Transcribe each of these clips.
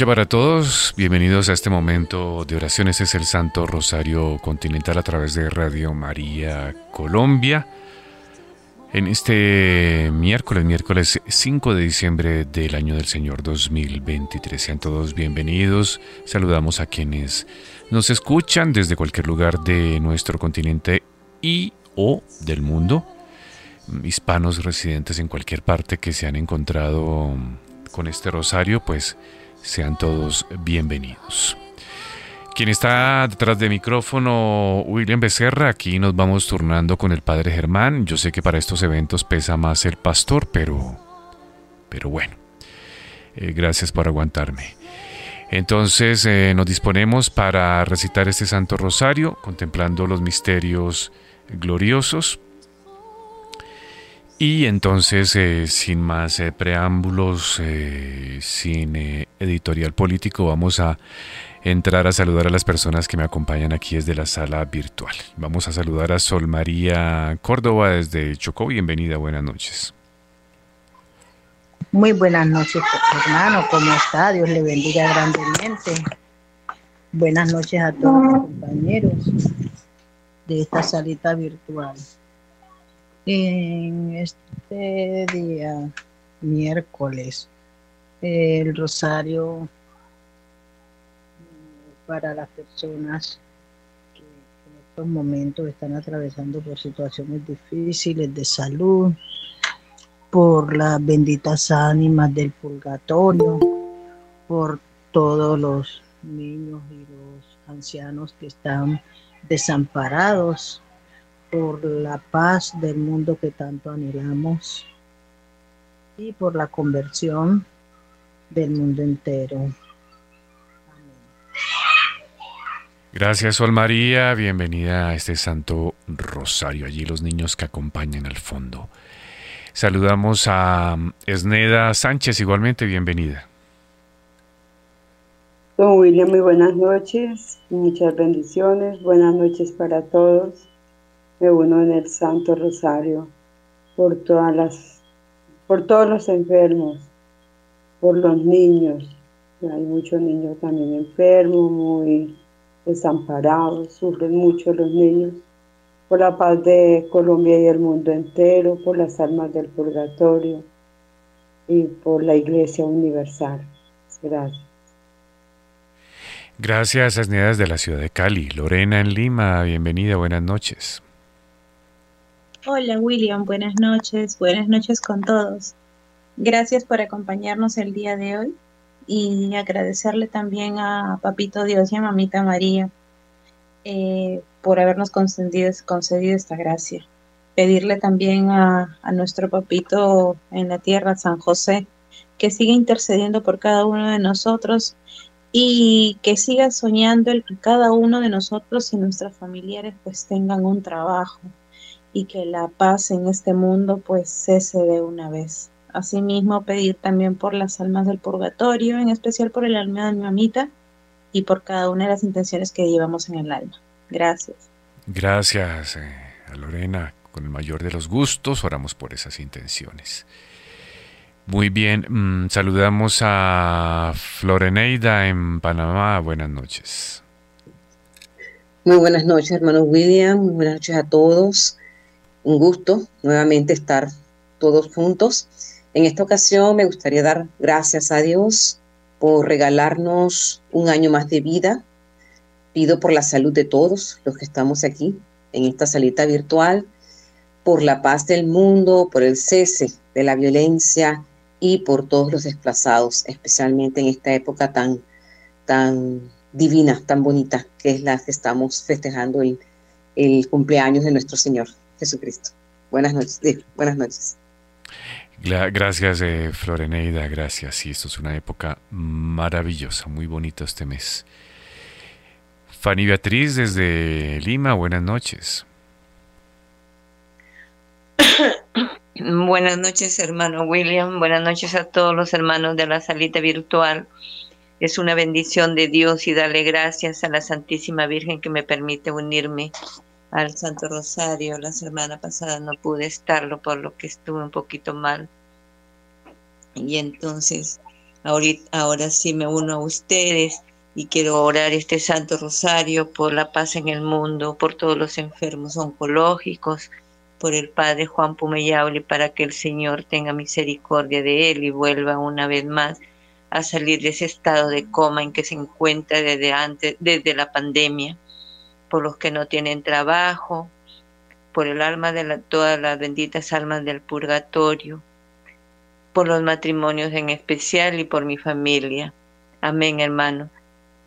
noche para todos. Bienvenidos a este momento de oraciones. Es el Santo Rosario Continental a través de Radio María Colombia. En este miércoles, miércoles 5 de diciembre del año del Señor 2023. Sean todos bienvenidos. Saludamos a quienes nos escuchan desde cualquier lugar de nuestro continente y o del mundo. Hispanos residentes en cualquier parte que se han encontrado con este rosario, pues sean todos bienvenidos. Quien está detrás de micrófono, William Becerra, aquí nos vamos turnando con el Padre Germán. Yo sé que para estos eventos pesa más el pastor, pero, pero bueno, eh, gracias por aguantarme. Entonces eh, nos disponemos para recitar este Santo Rosario, contemplando los misterios gloriosos. Y entonces, eh, sin más preámbulos, sin editorial político, vamos a entrar a saludar a las personas que me acompañan aquí desde la sala virtual. Vamos a saludar a Sol María Córdoba desde Chocó. Bienvenida, buenas noches. Muy buenas noches, hermano. ¿Cómo está? Dios le bendiga grandemente. Buenas noches a todos los compañeros de esta salita virtual. En este día, miércoles, el rosario para las personas que en estos momentos están atravesando por situaciones difíciles de salud, por las benditas ánimas del purgatorio, por todos los niños y los ancianos que están desamparados, por la paz del mundo que tanto anhelamos y por la conversión del mundo entero. Gracias, Sol María. Bienvenida a este Santo Rosario. Allí los niños que acompañan al fondo. Saludamos a Esneda Sánchez, igualmente, bienvenida. Don William, muy buenas noches, muchas bendiciones, buenas noches para todos. Me uno en el Santo Rosario por todas las, por todos los enfermos, por los niños. Hay muchos niños también enfermos, muy desamparados, sufren mucho los niños, por la paz de Colombia y el mundo entero, por las almas del purgatorio y por la Iglesia Universal. Gracias. Gracias, Asnidas de la ciudad de Cali. Lorena en Lima, bienvenida, buenas noches. Hola William, buenas noches, buenas noches con todos. Gracias por acompañarnos el día de hoy y agradecerle también a Papito Dios y a Mamita María eh, por habernos concedido, esta gracia. Pedirle también a, a nuestro Papito en la tierra, San José, que siga intercediendo por cada uno de nosotros y que siga soñando el que cada uno de nosotros y nuestros familiares pues tengan un trabajo y que la paz en este mundo pues cese de una vez. Asimismo, pedir también por las almas del purgatorio, en especial por el alma de mi mamita y por cada una de las intenciones que llevamos en el alma. Gracias. Gracias eh, a Lorena. Con el mayor de los gustos, oramos por esas intenciones. Muy bien, mm, saludamos a Floreneida en Panamá. Buenas noches. Muy buenas noches, hermano William. Muy buenas noches a todos. Un gusto nuevamente estar todos juntos. En esta ocasión me gustaría dar gracias a Dios por regalarnos un año más de vida. Pido por la salud de todos los que estamos aquí en esta salita virtual, por la paz del mundo, por el cese de la violencia y por todos los desplazados, especialmente en esta época tan, tan divina, tan bonita, que es la que estamos festejando el, el cumpleaños de nuestro Señor Jesucristo. Buenas noches. buenas noches. Gracias, eh, Floreneida, gracias. Sí, esto es una época maravillosa, muy bonito este mes. Fanny Beatriz desde Lima, buenas noches. Buenas noches, hermano William. Buenas noches a todos los hermanos de la salita virtual. Es una bendición de Dios y darle gracias a la Santísima Virgen que me permite unirme al Santo Rosario. La semana pasada no pude estarlo por lo que estuve un poquito mal. Y entonces, ahora sí me uno a ustedes y quiero orar este Santo Rosario por la paz en el mundo, por todos los enfermos oncológicos, por el Padre Juan Pumeyauli, para que el Señor tenga misericordia de él y vuelva una vez más a salir de ese estado de coma en que se encuentra desde antes, desde la pandemia por los que no tienen trabajo, por el alma de todas las benditas almas del purgatorio, por los matrimonios en especial y por mi familia. Amén, hermano.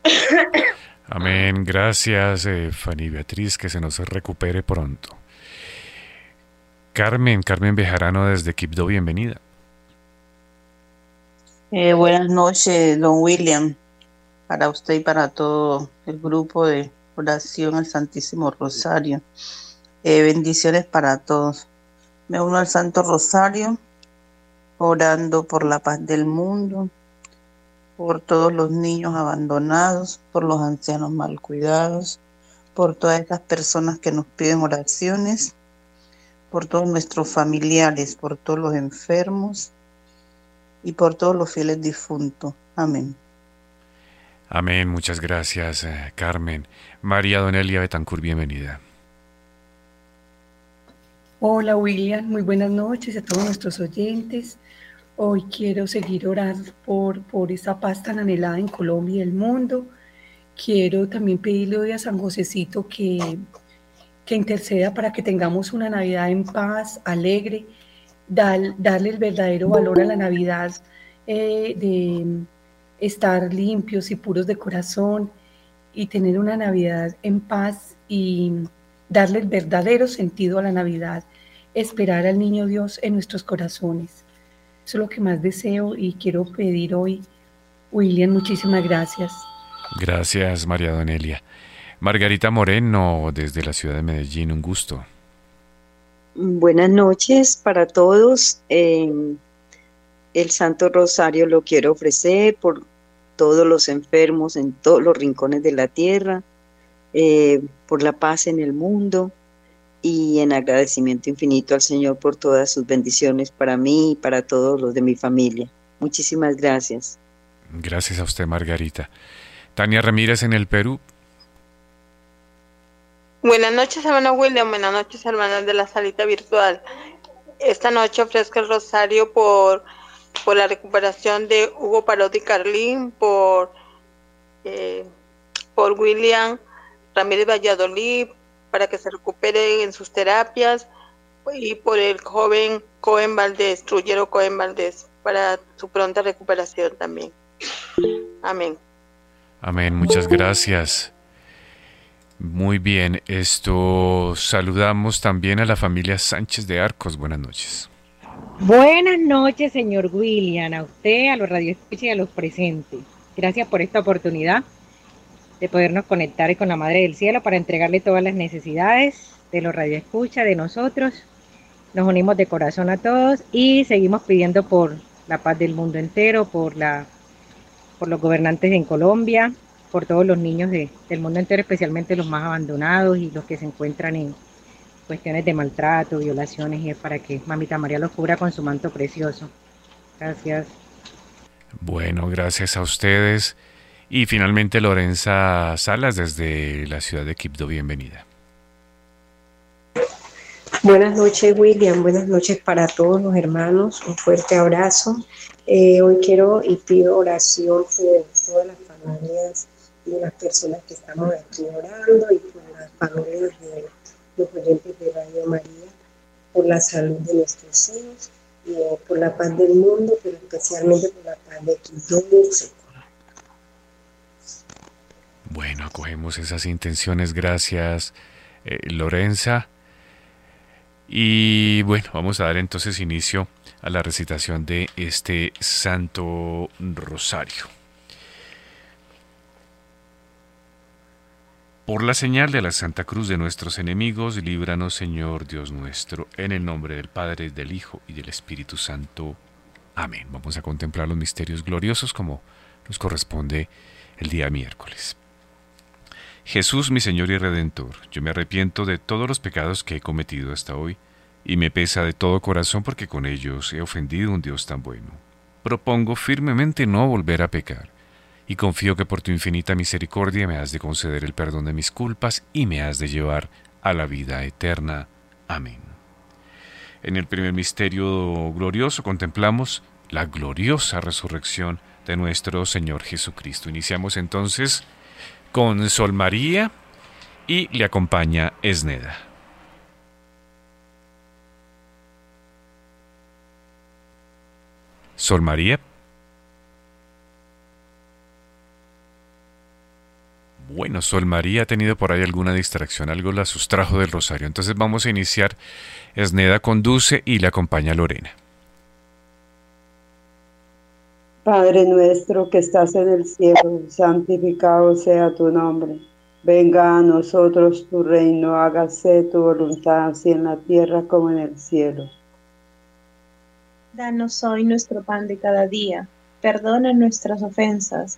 Amén. Gracias, eh, Fanny Beatriz, que se nos recupere pronto. Carmen, Carmen Bejarano desde Quibdó, bienvenida. Eh, buenas noches, don William, para usted y para todo el grupo de oración al Santísimo Rosario. Eh, bendiciones para todos. Me uno al Santo Rosario, orando por la paz del mundo, por todos los niños abandonados, por los ancianos mal cuidados, por todas estas personas que nos piden oraciones, por todos nuestros familiares, por todos los enfermos y por todos los fieles difuntos. Amén. Amén, muchas gracias, eh, Carmen. María Donelia Betancur, bienvenida. Hola, William, muy buenas noches a todos nuestros oyentes. Hoy quiero seguir orando por, por esta paz tan anhelada en Colombia y el mundo. Quiero también pedirle hoy a San Josecito que, que interceda para que tengamos una Navidad en paz, alegre, darle el verdadero valor a la Navidad eh, de estar limpios y puros de corazón y tener una Navidad en paz y darle el verdadero sentido a la Navidad, esperar al Niño Dios en nuestros corazones. Eso es lo que más deseo y quiero pedir hoy. William, muchísimas gracias. Gracias, María Donelia. Margarita Moreno, desde la ciudad de Medellín, un gusto. Buenas noches para todos. el Santo Rosario lo quiero ofrecer por todos los enfermos en todos los rincones de la tierra, eh, por la paz en el mundo y en agradecimiento infinito al Señor por todas sus bendiciones para mí y para todos los de mi familia. Muchísimas gracias. Gracias a usted, Margarita. Tania Ramírez en el Perú. Buenas noches, hermano William. Buenas noches, hermanas de la salita virtual. Esta noche ofrezco el rosario por por la recuperación de Hugo Parodi Carlín, por, eh, por William Ramírez Valladolid, para que se recupere en sus terapias, y por el joven Cohen Valdés, Trullero Cohen Valdés, para su pronta recuperación también. Amén. Amén, muchas gracias. Muy bien, esto saludamos también a la familia Sánchez de Arcos. Buenas noches. Buenas noches, señor William, a usted, a los radioescuchas y a los presentes. Gracias por esta oportunidad de podernos conectar con la Madre del Cielo para entregarle todas las necesidades de los radioescuchas, de nosotros. Nos unimos de corazón a todos y seguimos pidiendo por la paz del mundo entero, por, la, por los gobernantes en Colombia, por todos los niños del mundo entero, especialmente los más abandonados y los que se encuentran en, cuestiones de maltrato, violaciones, y es para que Mamita María los cubra con su manto precioso. Gracias. Bueno, gracias a ustedes. Y finalmente Lorenza Salas desde la ciudad de Quibdó, bienvenida. Buenas noches William, buenas noches para todos los hermanos, un fuerte abrazo. Eh, hoy quiero y pido oración por todas las familias y las personas que estamos aquí orando y por las familias de los oyentes de Radio María, por la salud de nuestros hijos, y, por la paz del mundo, pero especialmente por la paz de Quito Bueno, acogemos esas intenciones, gracias eh, Lorenza. Y bueno, vamos a dar entonces inicio a la recitación de este Santo Rosario. Por la señal de la Santa Cruz de nuestros enemigos, líbranos Señor Dios nuestro, en el nombre del Padre, del Hijo y del Espíritu Santo. Amén. Vamos a contemplar los misterios gloriosos como nos corresponde el día miércoles. Jesús mi Señor y Redentor, yo me arrepiento de todos los pecados que he cometido hasta hoy, y me pesa de todo corazón porque con ellos he ofendido a un Dios tan bueno. Propongo firmemente no volver a pecar, y confío que por tu infinita misericordia me has de conceder el perdón de mis culpas y me has de llevar a la vida eterna. Amén. En el primer misterio glorioso contemplamos la gloriosa resurrección de nuestro Señor Jesucristo. Iniciamos entonces con Sol María y le acompaña Esneda. Sol María. Bueno, Sol María ha tenido por ahí alguna distracción, algo la sustrajo del rosario. Entonces vamos a iniciar. Esneda conduce y le acompaña Lorena. Padre nuestro que estás en el cielo, santificado sea tu nombre. Venga a nosotros tu reino, hágase tu voluntad, así en la tierra como en el cielo. Danos hoy nuestro pan de cada día. Perdona nuestras ofensas,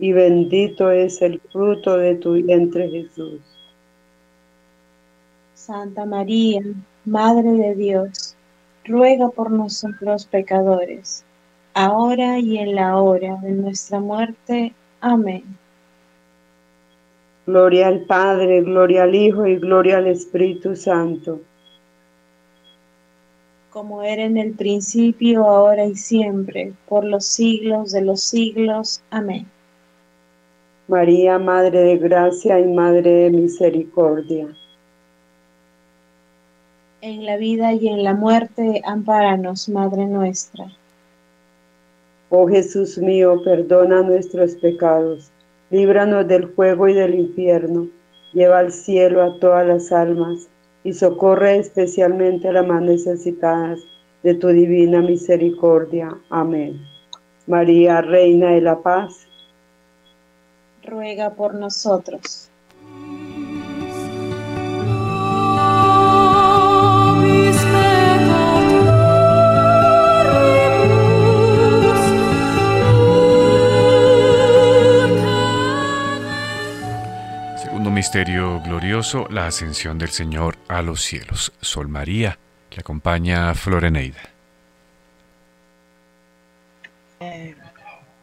y bendito es el fruto de tu vientre Jesús. Santa María, Madre de Dios, ruega por nosotros pecadores, ahora y en la hora de nuestra muerte. Amén. Gloria al Padre, gloria al Hijo y gloria al Espíritu Santo. Como era en el principio, ahora y siempre, por los siglos de los siglos. Amén. María, Madre de Gracia y Madre de Misericordia. En la vida y en la muerte, ampáranos, Madre nuestra. Oh Jesús mío, perdona nuestros pecados, líbranos del fuego y del infierno, lleva al cielo a todas las almas y socorre especialmente a las más necesitadas de tu divina misericordia. Amén. María, Reina de la Paz, ruega por nosotros. Segundo misterio glorioso, la ascensión del Señor a los cielos. Sol María, que acompaña a Floreneida.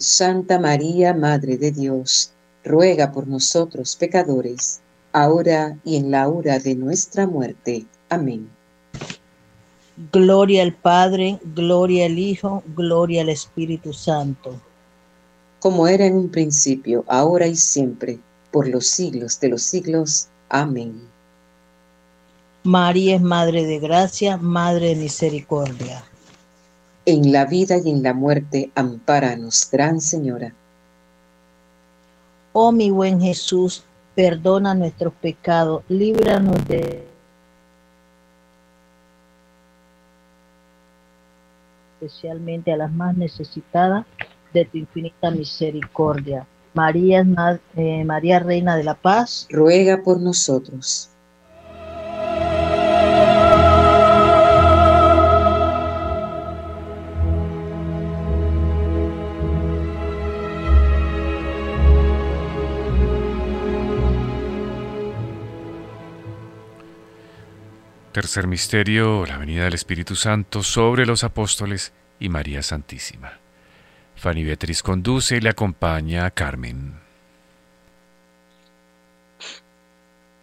Santa María, Madre de Dios, ruega por nosotros pecadores, ahora y en la hora de nuestra muerte. Amén. Gloria al Padre, gloria al Hijo, gloria al Espíritu Santo. Como era en un principio, ahora y siempre, por los siglos de los siglos. Amén. María es Madre de Gracia, Madre de Misericordia. En la vida y en la muerte, ampáranos, Gran Señora. Oh mi buen Jesús, perdona nuestros pecados, líbranos de especialmente a las más necesitadas de tu infinita misericordia. María, eh, María Reina de la Paz, ruega por nosotros. Tercer misterio, la venida del Espíritu Santo sobre los apóstoles y María Santísima. Fanny Beatriz conduce y le acompaña a Carmen.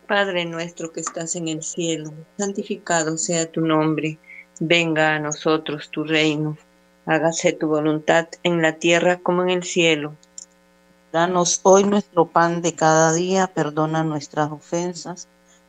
Padre nuestro que estás en el cielo, santificado sea tu nombre, venga a nosotros tu reino, hágase tu voluntad en la tierra como en el cielo. Danos hoy nuestro pan de cada día, perdona nuestras ofensas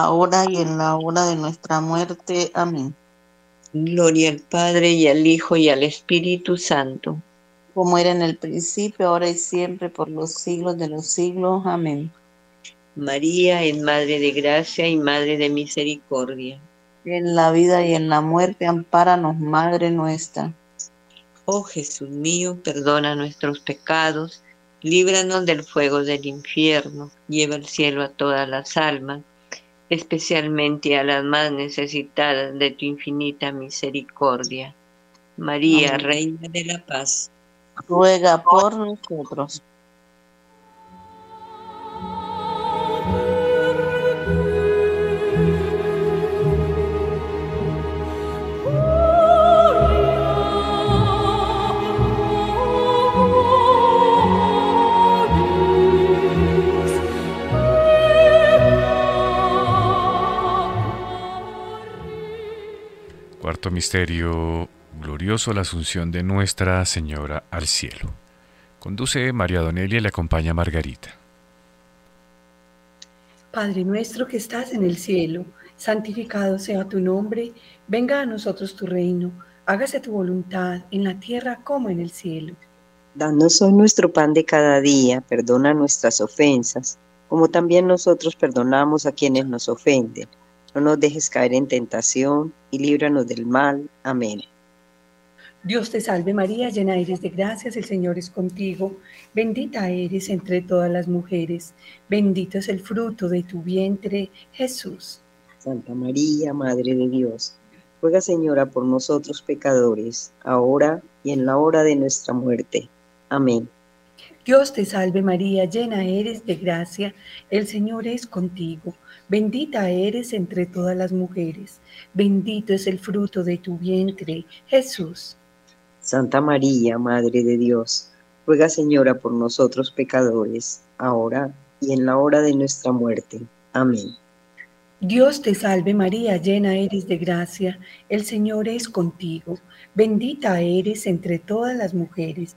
ahora y en la hora de nuestra muerte. Amén. Gloria al Padre y al Hijo y al Espíritu Santo. Como era en el principio, ahora y siempre, por los siglos de los siglos. Amén. María es Madre de Gracia y Madre de Misericordia. En la vida y en la muerte, ampáranos, Madre nuestra. Oh Jesús mío, perdona nuestros pecados, líbranos del fuego del infierno, lleva al cielo a todas las almas, especialmente a las más necesitadas de tu infinita misericordia. María, Reina de la Paz, ruega por nosotros. Misterio glorioso, la asunción de Nuestra Señora al cielo. Conduce María Donelia y le acompaña Margarita. Padre nuestro que estás en el cielo, santificado sea tu nombre, venga a nosotros tu reino, hágase tu voluntad en la tierra como en el cielo. Danos hoy nuestro pan de cada día, perdona nuestras ofensas, como también nosotros perdonamos a quienes nos ofenden no nos dejes caer en tentación y líbranos del mal. Amén. Dios te salve María, llena eres de gracias, el Señor es contigo, bendita eres entre todas las mujeres, bendito es el fruto de tu vientre, Jesús. Santa María, Madre de Dios, ruega Señora por nosotros pecadores, ahora y en la hora de nuestra muerte. Amén. Dios te salve María, llena eres de gracia, el Señor es contigo. Bendita eres entre todas las mujeres, bendito es el fruto de tu vientre, Jesús. Santa María, Madre de Dios, ruega Señora por nosotros pecadores, ahora y en la hora de nuestra muerte. Amén. Dios te salve María, llena eres de gracia, el Señor es contigo, bendita eres entre todas las mujeres,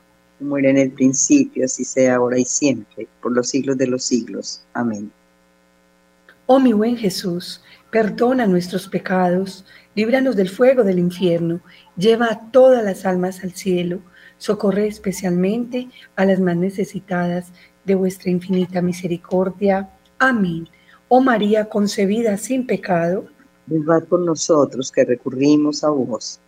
Como era en el principio, así sea ahora y siempre, por los siglos de los siglos. Amén. Oh mi buen Jesús, Perdona nuestros pecados, líbranos del fuego del infierno, lleva a todas las almas al cielo, socorre especialmente a las más necesitadas de vuestra infinita misericordia. Amén. Oh María concebida sin pecado, velad por nosotros que recurrimos a vos.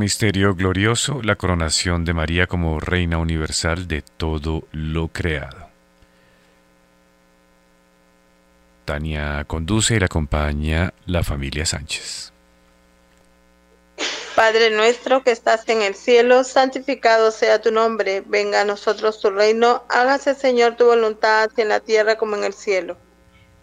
Misterio glorioso, la coronación de María como Reina Universal de todo lo creado. Tania conduce y la acompaña la familia Sánchez. Padre nuestro que estás en el cielo, santificado sea tu nombre, venga a nosotros tu reino, hágase Señor tu voluntad, en la tierra como en el cielo.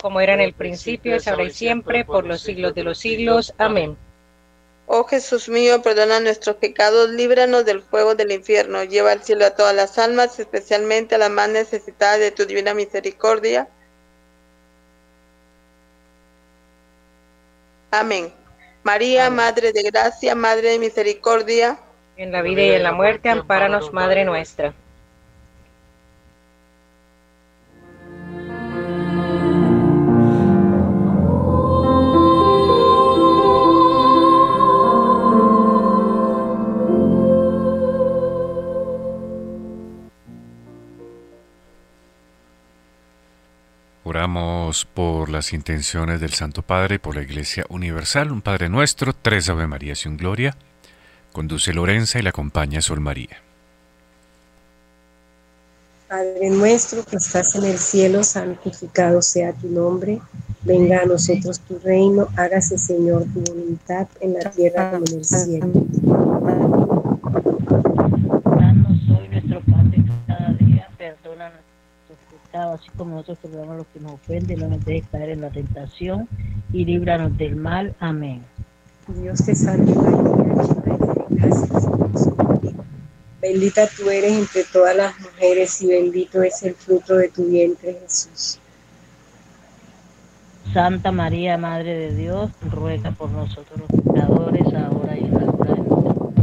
Como era en el principio, es ahora y siempre, por los siglos de los siglos. Amén. Oh Jesús mío, perdona nuestros pecados, líbranos del fuego del infierno, lleva al cielo a todas las almas, especialmente a las más necesitadas de tu divina misericordia. Amén. María, Madre de Gracia, Madre de Misericordia. En la vida y en la muerte, ampáranos, Madre nuestra. Por las intenciones del Santo Padre, por la Iglesia Universal, un Padre nuestro, tres Ave Marías y Gloria. Conduce Lorenza y la acompaña Sol María. Padre nuestro que estás en el cielo, santificado sea tu nombre. Venga a nosotros tu reino, hágase Señor tu voluntad en la tierra como en el cielo. Pecados, así como nosotros perdonamos a los que nos ofenden, no nos dejes caer en la tentación y líbranos del mal. Amén. Dios te salve María, llena de gracia, Señor es contigo. Bendita tú eres entre todas las mujeres y bendito es el fruto de tu vientre Jesús. Santa María, Madre de Dios, ruega por nosotros los pecadores, ahora y en la hora de nuestra muerte.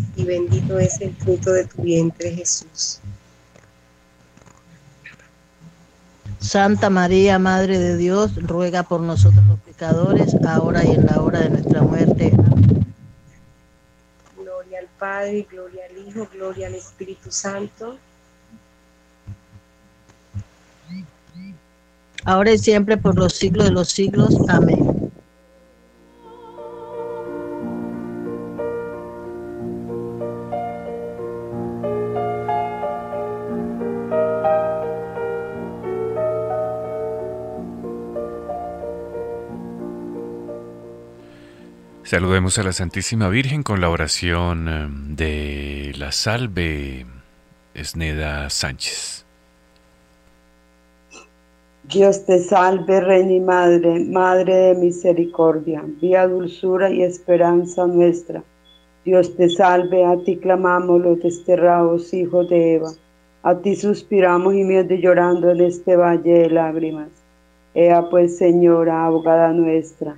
y bendito es el fruto de tu vientre Jesús. Santa María, Madre de Dios, ruega por nosotros los pecadores, ahora y en la hora de nuestra muerte. Amén. Gloria al Padre, gloria al Hijo, gloria al Espíritu Santo. Ahora y siempre por los siglos de los siglos. Amén. Saludemos a la Santísima Virgen con la oración eh, de la salve Esneda Sánchez. Dios te salve, Reina y Madre, Madre de misericordia, vía dulzura y esperanza nuestra. Dios te salve, a ti clamamos los desterrados hijos de Eva. A ti suspiramos y de llorando en este valle de lágrimas. Ea pues, Señora, abogada nuestra,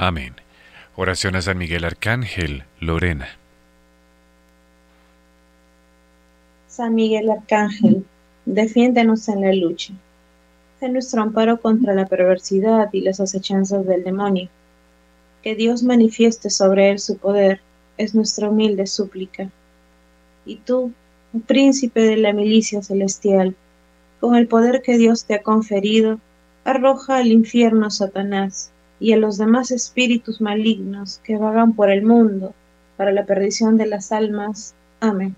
Amén. Oración a San Miguel Arcángel, Lorena. San Miguel Arcángel, defiéndenos en la lucha. Sé nuestro amparo contra la perversidad y las acechanzas del demonio. Que Dios manifieste sobre él su poder es nuestra humilde súplica. Y tú, príncipe de la milicia celestial, con el poder que Dios te ha conferido, arroja al infierno Satanás y a los demás espíritus malignos que vagan por el mundo para la perdición de las almas. Amén.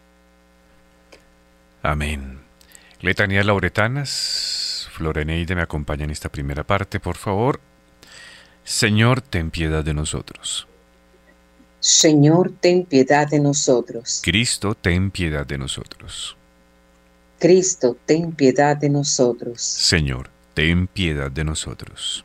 Amén. Letanía Lauretanas, Floreneide me acompaña en esta primera parte, por favor. Señor, ten piedad de nosotros. Señor, ten piedad de nosotros. Cristo, ten piedad de nosotros. Cristo, ten piedad de nosotros. Señor, ten piedad de nosotros.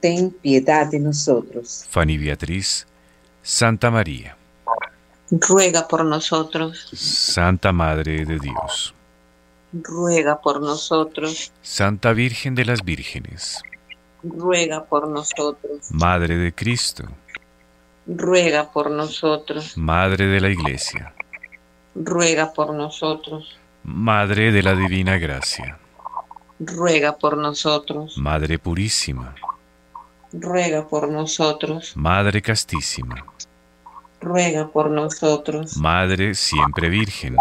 Ten piedad de nosotros. Fanny Beatriz, Santa María. Ruega por nosotros. Santa Madre de Dios. Ruega por nosotros. Santa Virgen de las Vírgenes. Ruega por nosotros. Madre de Cristo. Ruega por nosotros. Madre de la Iglesia. Ruega por nosotros. Madre de la Divina Gracia. Ruega por nosotros. Madre Purísima. Ruega por nosotros. Madre Castísima. Ruega por nosotros. Madre Siempre Virgen.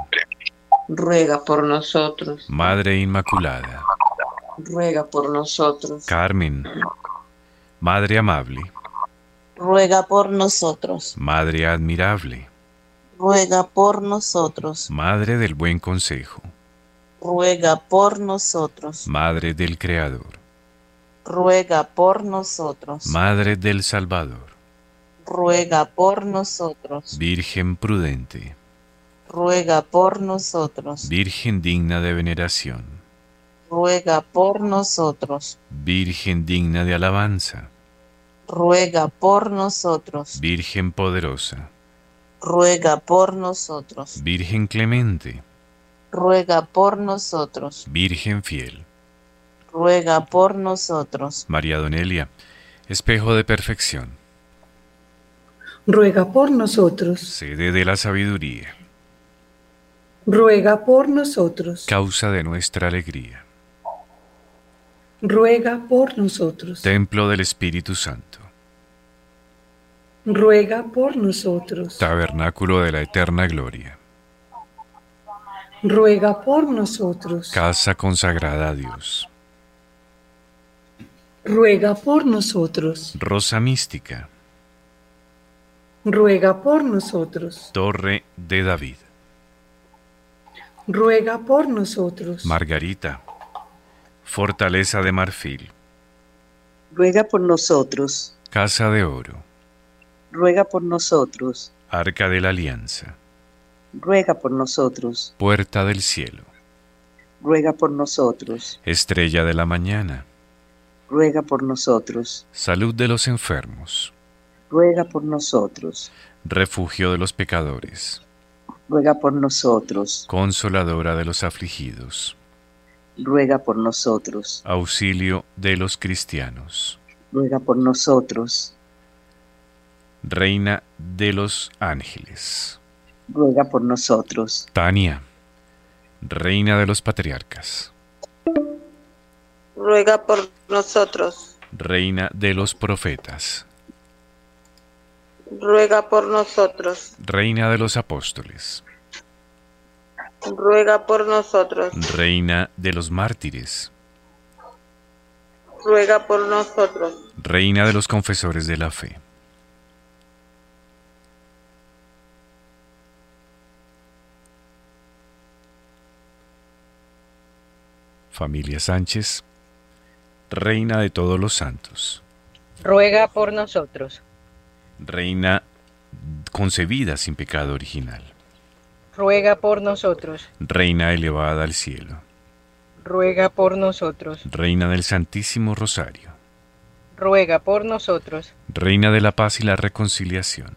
Ruega por nosotros. Madre Inmaculada. Ruega por nosotros. Carmen. Madre Amable. Ruega por nosotros. Madre Admirable. Ruega por nosotros. Madre del Buen Consejo. Ruega por nosotros. Madre del Creador. Ruega por nosotros. Madre del Salvador. Ruega por nosotros. Virgen prudente. Ruega por nosotros. Virgen digna de veneración. Ruega por nosotros. Virgen digna de alabanza. Ruega por nosotros. Virgen poderosa. Ruega por nosotros. Virgen clemente. Ruega por nosotros. Virgen fiel. Ruega por nosotros. María Donelia, espejo de perfección. Ruega por nosotros. Sede de la sabiduría. Ruega por nosotros. Causa de nuestra alegría. Ruega por nosotros. Templo del Espíritu Santo. Ruega por nosotros. Tabernáculo de la eterna gloria. Ruega por nosotros. Casa consagrada a Dios. Ruega por nosotros. Rosa mística. Ruega por nosotros. Torre de David. Ruega por nosotros. Margarita. Fortaleza de marfil. Ruega por nosotros. Casa de oro. Ruega por nosotros. Arca de la alianza. Ruega por nosotros. Puerta del cielo. Ruega por nosotros. Estrella de la mañana. Ruega por nosotros. Salud de los enfermos. Ruega por nosotros. Refugio de los pecadores. Ruega por nosotros. Consoladora de los afligidos. Ruega por nosotros. Auxilio de los cristianos. Ruega por nosotros. Reina de los ángeles. Ruega por nosotros. Tania. Reina de los patriarcas. Ruega por nosotros. Reina de los profetas. Ruega por nosotros. Reina de los apóstoles. Ruega por nosotros. Reina de los mártires. Ruega por nosotros. Reina de los confesores de la fe. Familia Sánchez, Reina de todos los santos. Ruega por nosotros. Reina concebida sin pecado original. Ruega por nosotros. Reina elevada al cielo. Ruega por nosotros. Reina del Santísimo Rosario. Ruega por nosotros. Reina de la paz y la reconciliación.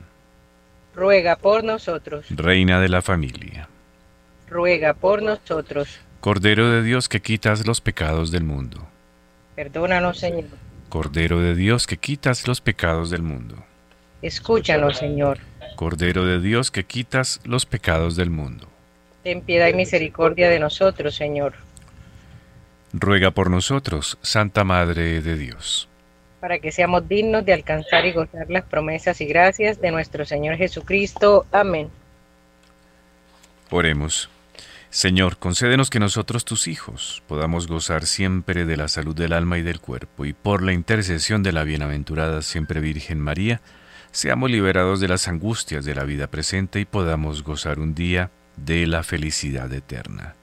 Ruega por nosotros. Reina de la familia. Ruega por nosotros. Cordero de Dios que quitas los pecados del mundo. Perdónanos, Señor. Cordero de Dios que quitas los pecados del mundo. Escúchanos, Señor. Cordero de Dios que quitas los pecados del mundo. Ten piedad y misericordia de nosotros, Señor. Ruega por nosotros, Santa Madre de Dios. Para que seamos dignos de alcanzar y gozar las promesas y gracias de nuestro Señor Jesucristo. Amén. Oremos. Señor, concédenos que nosotros, tus hijos, podamos gozar siempre de la salud del alma y del cuerpo, y por la intercesión de la bienaventurada siempre Virgen María, seamos liberados de las angustias de la vida presente y podamos gozar un día de la felicidad eterna.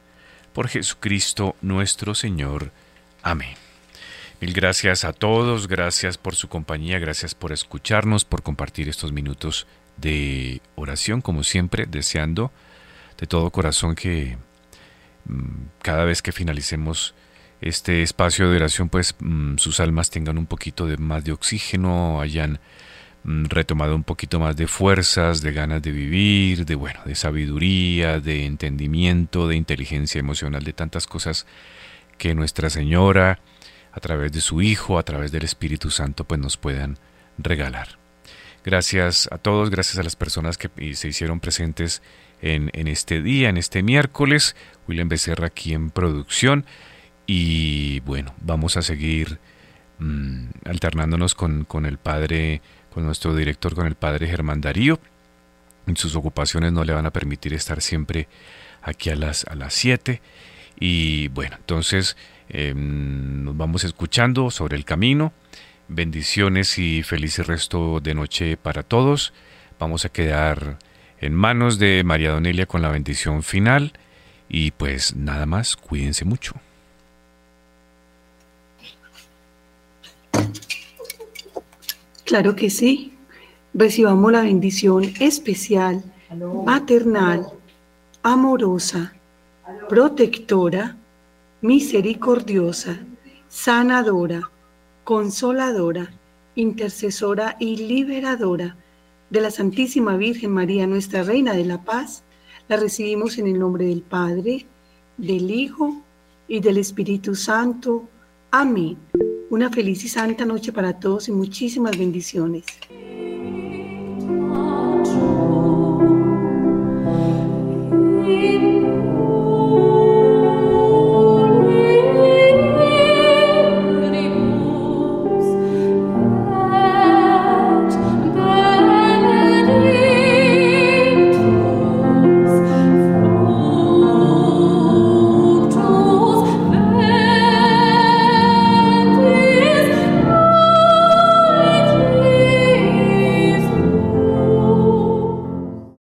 Por Jesucristo nuestro Señor. Amén. Mil gracias a todos, gracias por su compañía, gracias por escucharnos, por compartir estos minutos de oración, como siempre, deseando de todo corazón que mm, cada vez que finalicemos este espacio de oración, pues mm, sus almas tengan un poquito de más de oxígeno, hayan mm, retomado un poquito más de fuerzas, de ganas de vivir, de bueno, de sabiduría, de entendimiento, de inteligencia emocional, de tantas cosas que Nuestra Señora, a través de su Hijo, a través del Espíritu Santo, pues nos puedan regalar. Gracias a todos, gracias a las personas que se hicieron presentes en, este día, en este miércoles. William Becerra aquí en producción. Y bueno, vamos a seguir mm, alternándonos con, con, el padre, con nuestro director, con el padre Germán Darío. Sus ocupaciones no le van a permitir estar siempre aquí a las, a las 7. Y bueno, entonces em, nos vamos escuchando sobre el camino. Bendiciones y feliz resto de noche para todos. Vamos a quedar en manos de María Donelia con la bendición final. Y pues nada más, cuídense mucho. Claro que sí. Recibamos la bendición especial, maternal, amorosa, protectora, misericordiosa, sanadora, consoladora, intercesora y liberadora de la Santísima Virgen María, nuestra Reina de la Paz, la recibimos en el nombre del Padre, del Hijo y del Espíritu Santo. Amén. Una feliz y santa noche para todos y muchísimas bendiciones.